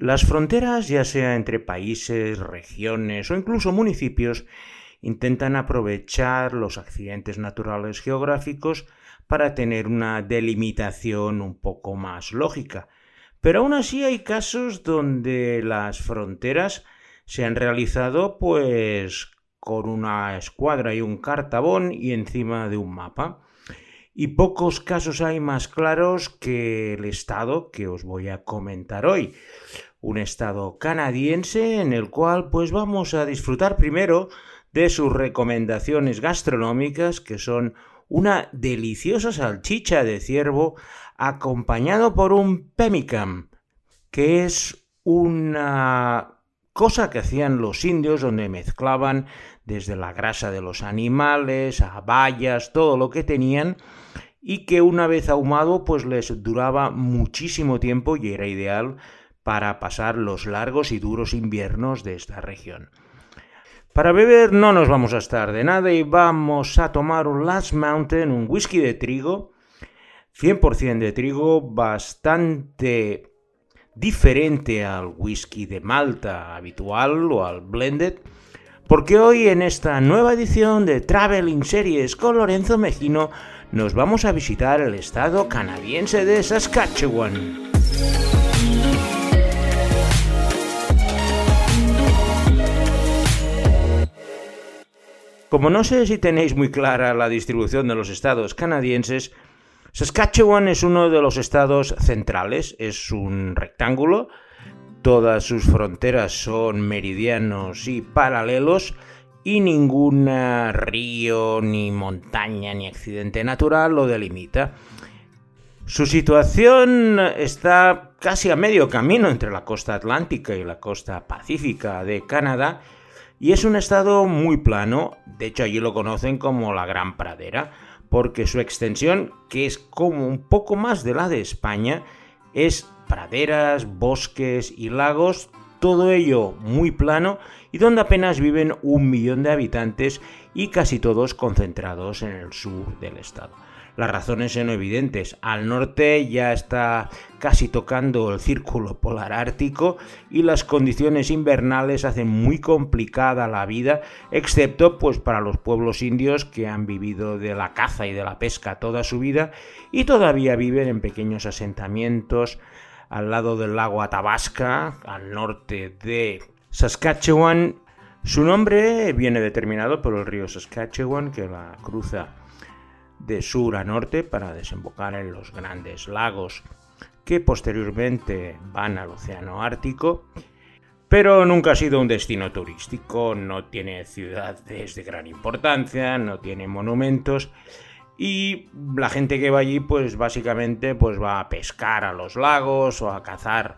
Las fronteras, ya sea entre países, regiones o incluso municipios, intentan aprovechar los accidentes naturales geográficos para tener una delimitación un poco más lógica. Pero aún así hay casos donde las fronteras se han realizado pues con una escuadra y un cartabón y encima de un mapa. Y pocos casos hay más claros que el estado que os voy a comentar hoy un estado canadiense en el cual pues vamos a disfrutar primero de sus recomendaciones gastronómicas que son una deliciosa salchicha de ciervo acompañado por un pemmican que es una cosa que hacían los indios donde mezclaban desde la grasa de los animales a bayas, todo lo que tenían y que una vez ahumado pues les duraba muchísimo tiempo y era ideal para pasar los largos y duros inviernos de esta región. Para beber no nos vamos a estar de nada y vamos a tomar un Last Mountain, un whisky de trigo, 100% de trigo, bastante diferente al whisky de Malta habitual o al blended, porque hoy en esta nueva edición de Traveling Series con Lorenzo Mejino nos vamos a visitar el estado canadiense de Saskatchewan. Como no sé si tenéis muy clara la distribución de los estados canadienses, Saskatchewan es uno de los estados centrales, es un rectángulo, todas sus fronteras son meridianos y paralelos y ningún río, ni montaña, ni accidente natural lo delimita. Su situación está casi a medio camino entre la costa atlántica y la costa pacífica de Canadá y es un estado muy plano, de hecho allí lo conocen como la Gran Pradera, porque su extensión, que es como un poco más de la de España, es praderas, bosques y lagos, todo ello muy plano y donde apenas viven un millón de habitantes y casi todos concentrados en el sur del estado. Las razones son evidentes. Al norte ya está casi tocando el círculo polar ártico y las condiciones invernales hacen muy complicada la vida, excepto pues para los pueblos indios que han vivido de la caza y de la pesca toda su vida y todavía viven en pequeños asentamientos al lado del lago Athabasca, al norte de Saskatchewan. Su nombre viene determinado por el río Saskatchewan que la cruza de sur a norte para desembocar en los grandes lagos que posteriormente van al Océano Ártico, pero nunca ha sido un destino turístico, no tiene ciudades de gran importancia, no tiene monumentos y la gente que va allí pues básicamente pues va a pescar a los lagos o a cazar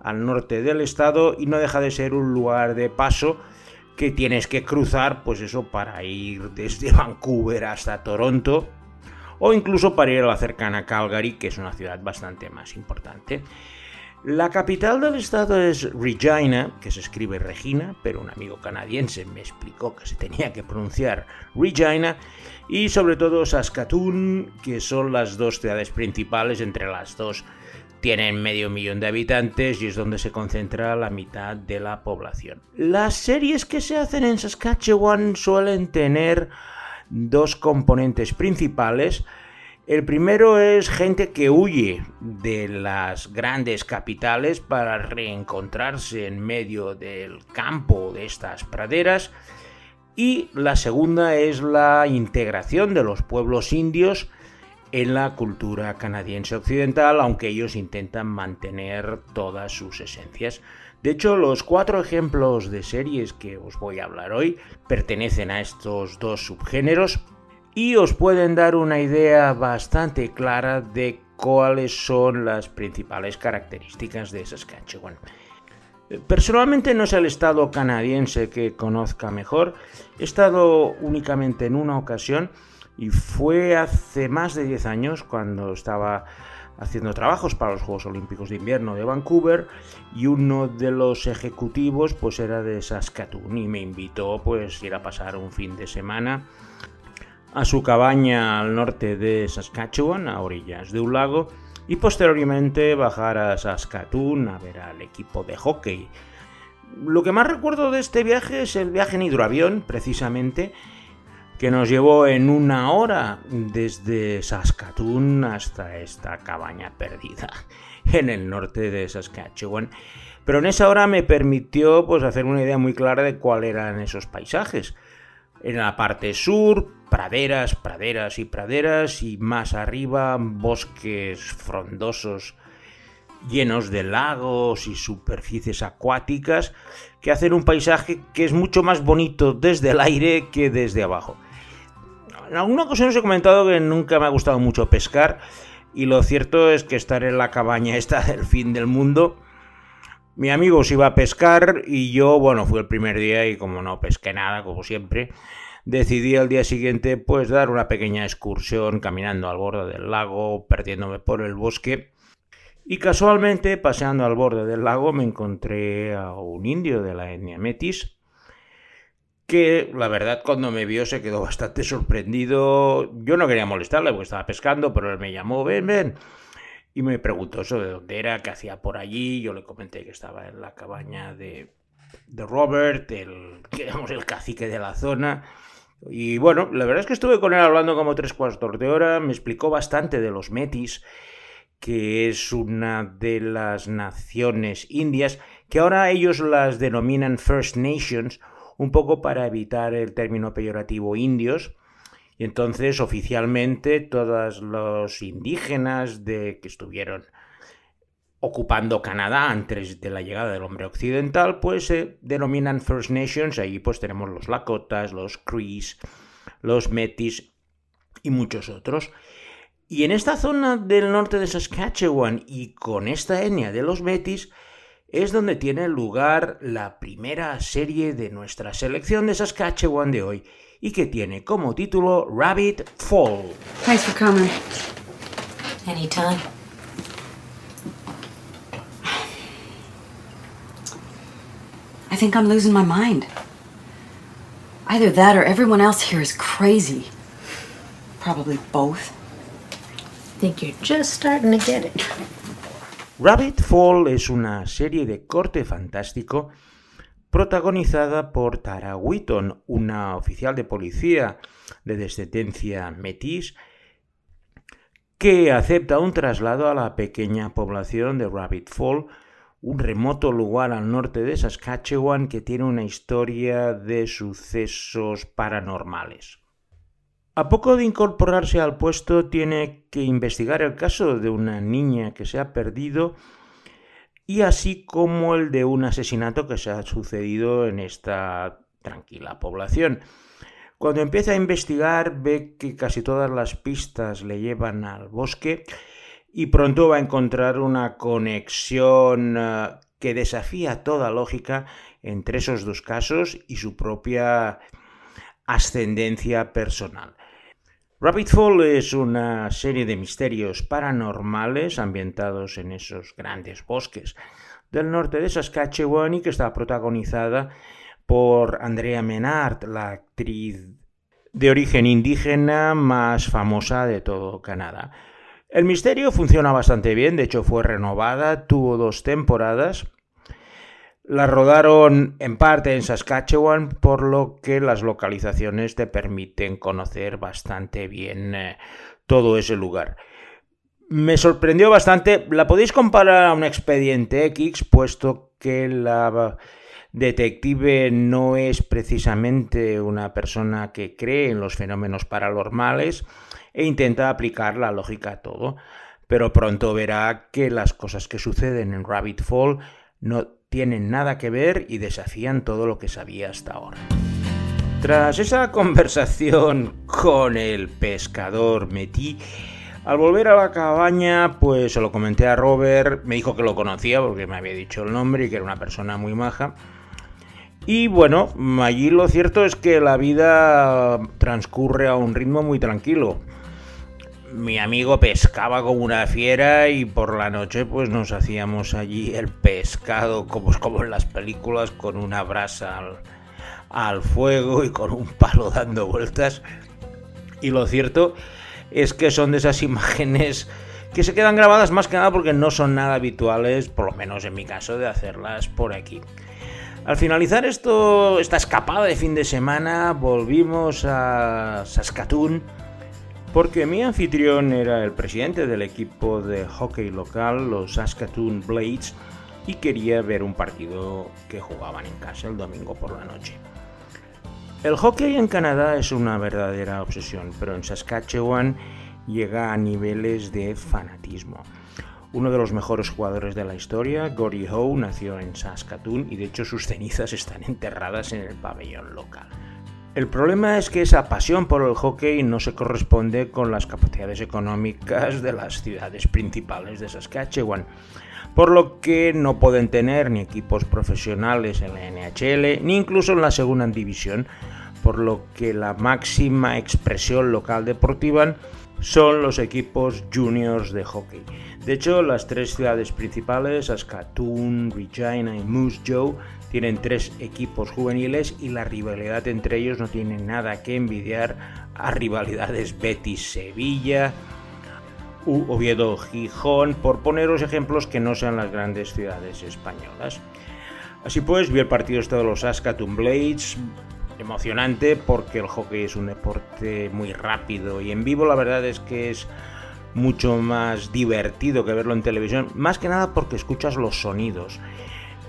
al norte del estado y no deja de ser un lugar de paso que tienes que cruzar pues eso para ir desde Vancouver hasta Toronto o incluso para ir a la cercana Calgary, que es una ciudad bastante más importante. La capital del estado es Regina, que se escribe Regina, pero un amigo canadiense me explicó que se tenía que pronunciar Regina, y sobre todo Saskatoon, que son las dos ciudades principales, entre las dos tienen medio millón de habitantes y es donde se concentra la mitad de la población. Las series que se hacen en Saskatchewan suelen tener dos componentes principales. El primero es gente que huye de las grandes capitales para reencontrarse en medio del campo de estas praderas. Y la segunda es la integración de los pueblos indios en la cultura canadiense occidental, aunque ellos intentan mantener todas sus esencias. De hecho, los cuatro ejemplos de series que os voy a hablar hoy pertenecen a estos dos subgéneros y os pueden dar una idea bastante clara de cuáles son las principales características de Saskatchewan. Personalmente no es el estado canadiense que conozca mejor, he estado únicamente en una ocasión y fue hace más de 10 años cuando estaba haciendo trabajos para los Juegos Olímpicos de Invierno de Vancouver y uno de los ejecutivos pues era de Saskatoon y me invitó pues ir a pasar un fin de semana a su cabaña al norte de Saskatchewan, a orillas de un lago, y posteriormente bajar a Saskatoon a ver al equipo de hockey. Lo que más recuerdo de este viaje es el viaje en hidroavión, precisamente, que nos llevó en una hora desde Saskatoon hasta esta cabaña perdida en el norte de Saskatchewan. Pero en esa hora me permitió pues, hacer una idea muy clara de cuáles eran esos paisajes. En la parte sur, praderas, praderas y praderas, y más arriba, bosques frondosos llenos de lagos y superficies acuáticas que hacen un paisaje que es mucho más bonito desde el aire que desde abajo. En alguna ocasión os he comentado que nunca me ha gustado mucho pescar y lo cierto es que estar en la cabaña esta del fin del mundo, mi amigo se iba a pescar y yo, bueno, fue el primer día y como no pesqué nada, como siempre, decidí al día siguiente pues dar una pequeña excursión caminando al borde del lago, perdiéndome por el bosque. Y casualmente, paseando al borde del lago, me encontré a un indio de la etnia metis, que la verdad cuando me vio se quedó bastante sorprendido. Yo no quería molestarle porque estaba pescando, pero él me llamó, ven, ven. Y me preguntó eso de dónde era, qué hacía por allí. Yo le comenté que estaba en la cabaña de, de Robert, el, digamos, el cacique de la zona. Y bueno, la verdad es que estuve con él hablando como tres cuartos de hora, me explicó bastante de los metis, que es una de las naciones indias, que ahora ellos las denominan First Nations, un poco para evitar el término peyorativo indios. Y entonces oficialmente todos los indígenas de, que estuvieron ocupando Canadá antes de la llegada del hombre occidental, pues se denominan First Nations. Ahí pues tenemos los Lakotas, los Crees, los Metis y muchos otros. Y en esta zona del norte de Saskatchewan y con esta etnia de los Metis, es donde tiene lugar la primera serie de nuestra selección de Saskatchewan de hoy y que tiene como título Rabbit Fall. Thanks for coming. Anytime. I think I'm losing my mind. Either that or everyone else here is crazy. Probably both. Think you're just starting to get it. Rabbit Fall es una serie de corte fantástico protagonizada por Tara Wheaton, una oficial de policía de descendencia metis que acepta un traslado a la pequeña población de Rabbit Fall, un remoto lugar al norte de Saskatchewan que tiene una historia de sucesos paranormales. A poco de incorporarse al puesto tiene que investigar el caso de una niña que se ha perdido y así como el de un asesinato que se ha sucedido en esta tranquila población. Cuando empieza a investigar ve que casi todas las pistas le llevan al bosque y pronto va a encontrar una conexión eh, que desafía toda lógica entre esos dos casos y su propia ascendencia personal. Rabbit Fall es una serie de misterios paranormales ambientados en esos grandes bosques del norte de Saskatchewan y que está protagonizada por Andrea Menard, la actriz de origen indígena más famosa de todo Canadá. El misterio funciona bastante bien, de hecho fue renovada, tuvo dos temporadas la rodaron en parte en Saskatchewan, por lo que las localizaciones te permiten conocer bastante bien eh, todo ese lugar. Me sorprendió bastante, la podéis comparar a un expediente X, puesto que la detective no es precisamente una persona que cree en los fenómenos paranormales e intenta aplicar la lógica a todo, pero pronto verá que las cosas que suceden en Rabbit Fall no tienen nada que ver y desafían todo lo que sabía hasta ahora. Tras esa conversación con el pescador Metí, al volver a la cabaña, pues se lo comenté a Robert, me dijo que lo conocía porque me había dicho el nombre y que era una persona muy maja. Y bueno, allí lo cierto es que la vida transcurre a un ritmo muy tranquilo mi amigo pescaba como una fiera y por la noche pues nos hacíamos allí el pescado como, como en las películas con una brasa al, al fuego y con un palo dando vueltas. Y lo cierto es que son de esas imágenes que se quedan grabadas más que nada porque no son nada habituales, por lo menos en mi caso, de hacerlas por aquí. Al finalizar esto, esta escapada de fin de semana, volvimos a Saskatoon porque mi anfitrión era el presidente del equipo de hockey local, los Saskatoon Blades, y quería ver un partido que jugaban en casa el domingo por la noche. El hockey en Canadá es una verdadera obsesión, pero en Saskatchewan llega a niveles de fanatismo. Uno de los mejores jugadores de la historia, Gordie Howe, nació en Saskatoon y de hecho sus cenizas están enterradas en el pabellón local. El problema es que esa pasión por el hockey no se corresponde con las capacidades económicas de las ciudades principales de Saskatchewan, por lo que no pueden tener ni equipos profesionales en la NHL ni incluso en la segunda división, por lo que la máxima expresión local deportiva son los equipos juniors de hockey. De hecho, las tres ciudades principales, Saskatoon, Regina y Moose Jaw, tienen tres equipos juveniles y la rivalidad entre ellos no tiene nada que envidiar a rivalidades Betis-Sevilla, Oviedo-Gijón, por poneros ejemplos que no sean las grandes ciudades españolas. Así pues, vi el partido este de los Saskatoon Blades, emocionante porque el hockey es un deporte muy rápido y en vivo la verdad es que es mucho más divertido que verlo en televisión, más que nada porque escuchas los sonidos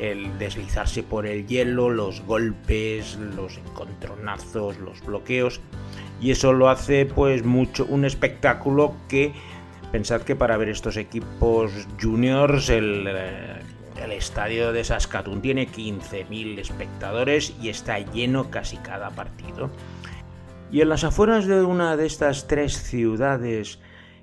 el deslizarse por el hielo, los golpes, los encontronazos, los bloqueos. Y eso lo hace pues mucho un espectáculo que pensad que para ver estos equipos juniors el, eh, el estadio de Saskatoon tiene 15.000 espectadores y está lleno casi cada partido. Y en las afueras de una de estas tres ciudades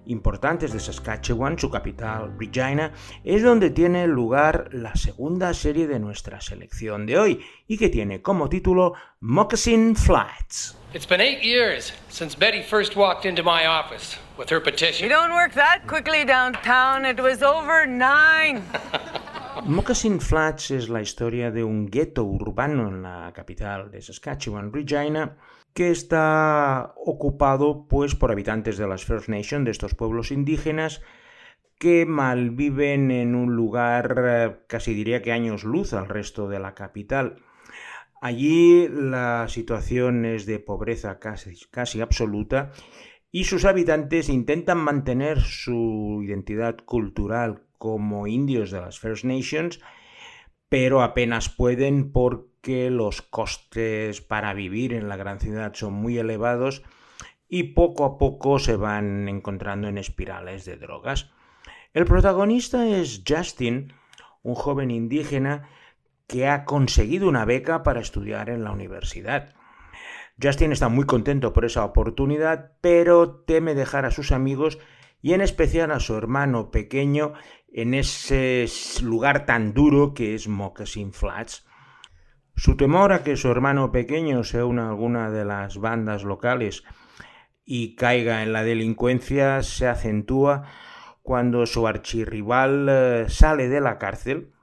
importantes de Saskatchewan, su capital, Regina, es donde tiene lugar la segunda serie de nuestra selección de hoy y que tiene como título Moccasin Flats. It's been eight years since Betty first walked into my office with her petition. You don't work that quickly downtown. It was over nine. Moccasin Flats es la historia de un gueto urbano en la capital de Saskatchewan, Regina, que está ocupado pues por habitantes de las First Nations, de estos pueblos indígenas, que malviven en un lugar eh, casi diría que años luz al resto de la capital. Allí la situación es de pobreza casi absoluta y sus habitantes intentan mantener su identidad cultural como indios de las First Nations, pero apenas pueden porque los costes para vivir en la gran ciudad son muy elevados y poco a poco se van encontrando en espirales de drogas. El protagonista es Justin, un joven indígena que ha conseguido una beca para estudiar en la universidad. Justin está muy contento por esa oportunidad, pero teme dejar a sus amigos y en especial a su hermano pequeño en ese lugar tan duro que es Moccasin Flats. Su temor a que su hermano pequeño se una a alguna de las bandas locales y caiga en la delincuencia se acentúa cuando su archirrival eh, sale de la cárcel.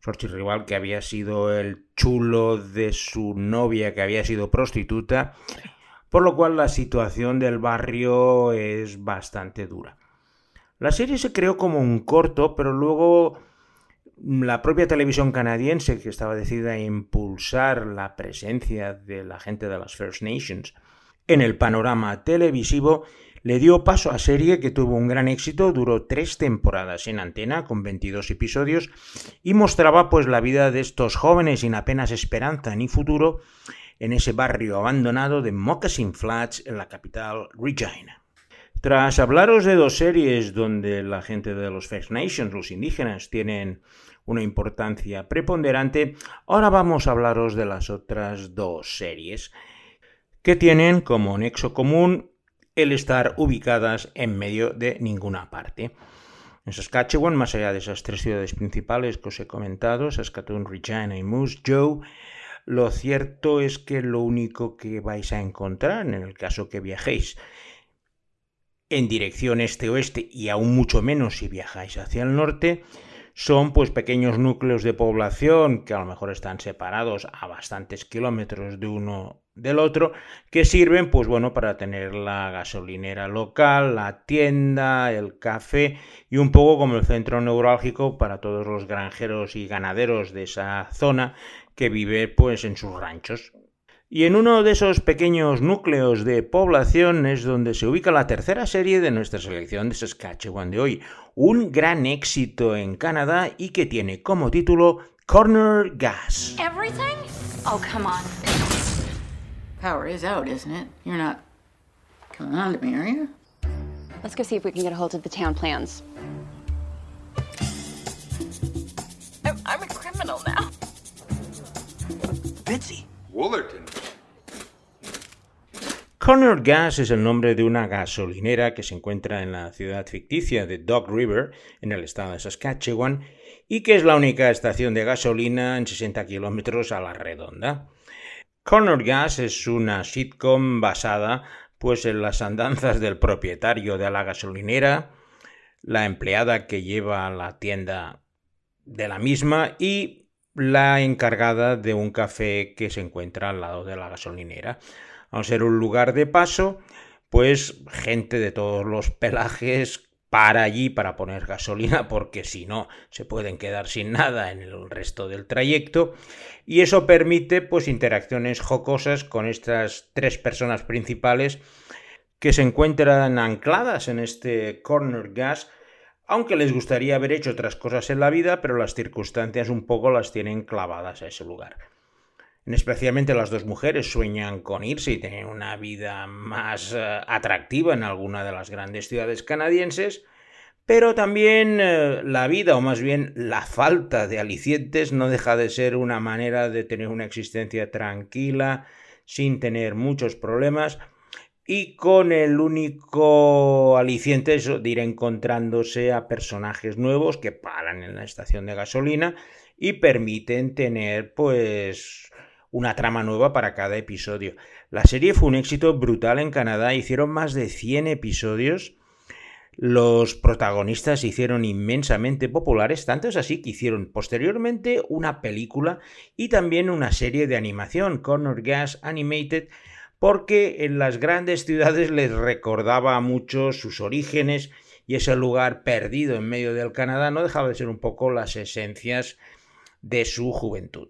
Su archirrival que había sido el chulo de su novia que había sido prostituta, por lo cual la situación del barrio es bastante dura. La serie se creó como un corto, pero luego la propia televisión canadiense, que estaba decidida a impulsar la presencia de la gente de las First Nations en el panorama televisivo, le dio paso a serie que tuvo un gran éxito, duró tres temporadas en antena con 22 episodios y mostraba pues la vida de estos jóvenes sin apenas esperanza ni futuro en ese barrio abandonado de Moccasin Flats en la capital Regina. Tras hablaros de dos series donde la gente de los First Nations, los indígenas, tienen una importancia preponderante, ahora vamos a hablaros de las otras dos series que tienen como nexo común el estar ubicadas en medio de ninguna parte. En Saskatchewan, más allá de esas tres ciudades principales que os he comentado, Saskatoon, Regina y Moose Jaw, lo cierto es que lo único que vais a encontrar en el caso que viajéis en dirección este-oeste y aún mucho menos si viajáis hacia el norte, son pues pequeños núcleos de población que a lo mejor están separados a bastantes kilómetros de uno del otro que sirven pues bueno para tener la gasolinera local, la tienda, el café y un poco como el centro neurálgico para todos los granjeros y ganaderos de esa zona que vive pues en sus ranchos. Y en uno de esos pequeños núcleos de población es donde se ubica la tercera serie de nuestra selección de Saskatchewan de hoy, un gran éxito en Canadá y que tiene como título Corner Gas. Everything? Oh, come on. Power is out, isn't it? You're not coming on to me, are you? Let's go see if we can get a hold of the town plans. I'm, I'm a criminal now. Bitsy. Woolerton. Corner Gas es el nombre de una gasolinera que se encuentra en la ciudad ficticia de Dog River, en el estado de Saskatchewan, y que es la única estación de gasolina en 60 kilómetros a la redonda. Corner Gas es una sitcom basada pues en las andanzas del propietario de la gasolinera, la empleada que lleva la tienda de la misma y la encargada de un café que se encuentra al lado de la gasolinera. Al ser un lugar de paso, pues gente de todos los pelajes para allí para poner gasolina porque si no se pueden quedar sin nada en el resto del trayecto. Y eso permite pues interacciones jocosas con estas tres personas principales que se encuentran ancladas en este corner gas aunque les gustaría haber hecho otras cosas en la vida pero las circunstancias un poco las tienen clavadas a ese lugar especialmente las dos mujeres sueñan con irse y tener una vida más uh, atractiva en alguna de las grandes ciudades canadienses, pero también uh, la vida, o más bien la falta de alicientes, no deja de ser una manera de tener una existencia tranquila, sin tener muchos problemas, y con el único aliciente de ir encontrándose a personajes nuevos que paran en la estación de gasolina y permiten tener pues una trama nueva para cada episodio. La serie fue un éxito brutal en Canadá, hicieron más de 100 episodios. Los protagonistas se hicieron inmensamente populares, tanto es así que hicieron posteriormente una película y también una serie de animación, Corner Gas Animated, porque en las grandes ciudades les recordaba mucho sus orígenes y ese lugar perdido en medio del Canadá no dejaba de ser un poco las esencias de su juventud.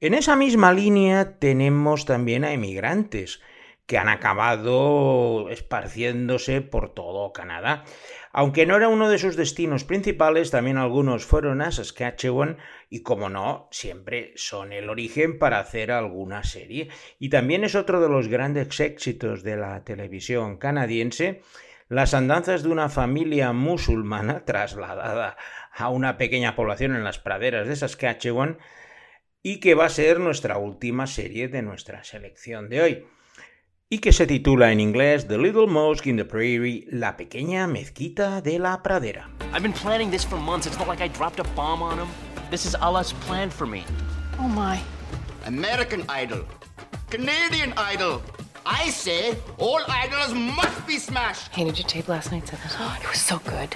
En esa misma línea tenemos también a emigrantes que han acabado esparciéndose por todo Canadá. Aunque no era uno de sus destinos principales, también algunos fueron a Saskatchewan y como no, siempre son el origen para hacer alguna serie. Y también es otro de los grandes éxitos de la televisión canadiense, las andanzas de una familia musulmana trasladada a una pequeña población en las praderas de Saskatchewan y que va a ser nuestra última serie de nuestra selección de hoy y que se titula en inglés The Little Mosque in the Prairie, la pequeña mezquita de la pradera. I've been planning this for months. It's not like I dropped a bomb on him. This is Allah's plan for me. Oh my. American Idol. Canadian Idol. I say all idols must be smashed. Hey, did you tape last night's episode? Oh, it was so good.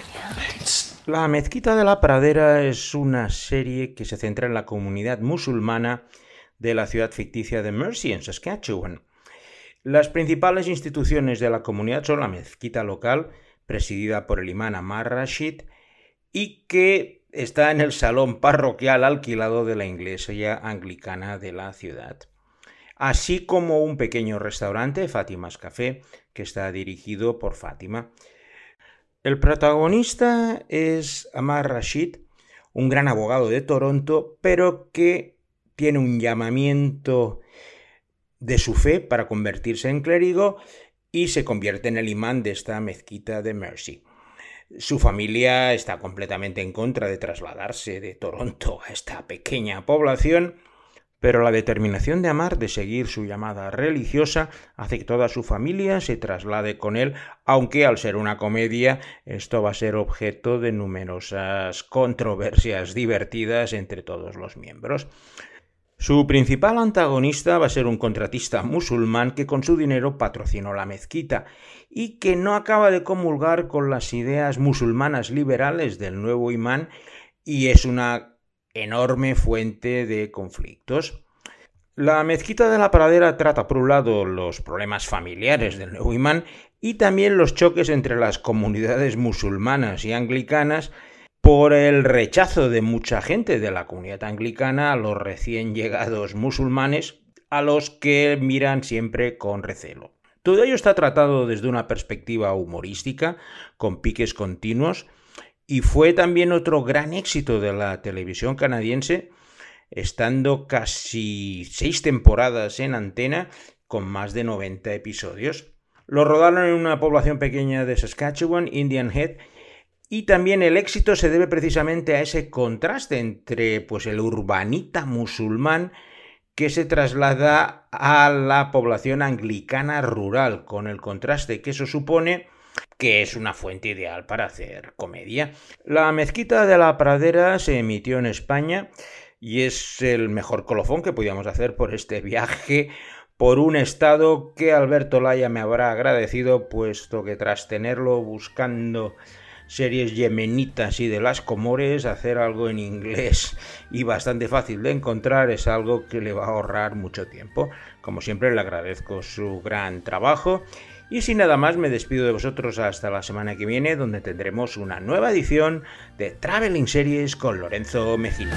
La Mezquita de la Pradera es una serie que se centra en la comunidad musulmana de la ciudad ficticia de Mercy, en Saskatchewan. Las principales instituciones de la comunidad son la mezquita local, presidida por el imán Amar Rashid, y que está en el salón parroquial alquilado de la iglesia anglicana de la ciudad, así como un pequeño restaurante, Fátima's Café, que está dirigido por Fátima. El protagonista es Amar Rashid, un gran abogado de Toronto, pero que tiene un llamamiento de su fe para convertirse en clérigo y se convierte en el imán de esta mezquita de Mercy. Su familia está completamente en contra de trasladarse de Toronto a esta pequeña población pero la determinación de Amar de seguir su llamada religiosa hace que toda su familia se traslade con él, aunque al ser una comedia esto va a ser objeto de numerosas controversias divertidas entre todos los miembros. Su principal antagonista va a ser un contratista musulmán que con su dinero patrocinó la mezquita y que no acaba de comulgar con las ideas musulmanas liberales del nuevo imán y es una enorme fuente de conflictos. La mezquita de la pradera trata por un lado los problemas familiares del nuevo imán y también los choques entre las comunidades musulmanas y anglicanas por el rechazo de mucha gente de la comunidad anglicana a los recién llegados musulmanes a los que miran siempre con recelo. Todo ello está tratado desde una perspectiva humorística, con piques continuos, y fue también otro gran éxito de la televisión canadiense estando casi seis temporadas en antena con más de 90 episodios. Lo rodaron en una población pequeña de Saskatchewan, Indian Head, y también el éxito se debe precisamente a ese contraste entre pues, el urbanita musulmán que se traslada a la población anglicana rural, con el contraste que eso supone que es una fuente ideal para hacer comedia. La mezquita de la pradera se emitió en España y es el mejor colofón que podíamos hacer por este viaje por un estado que Alberto Laya me habrá agradecido, puesto que tras tenerlo buscando series yemenitas y de las Comores, hacer algo en inglés y bastante fácil de encontrar es algo que le va a ahorrar mucho tiempo. Como siempre le agradezco su gran trabajo y sin nada más me despido de vosotros hasta la semana que viene donde tendremos una nueva edición de Traveling Series con Lorenzo Mejino.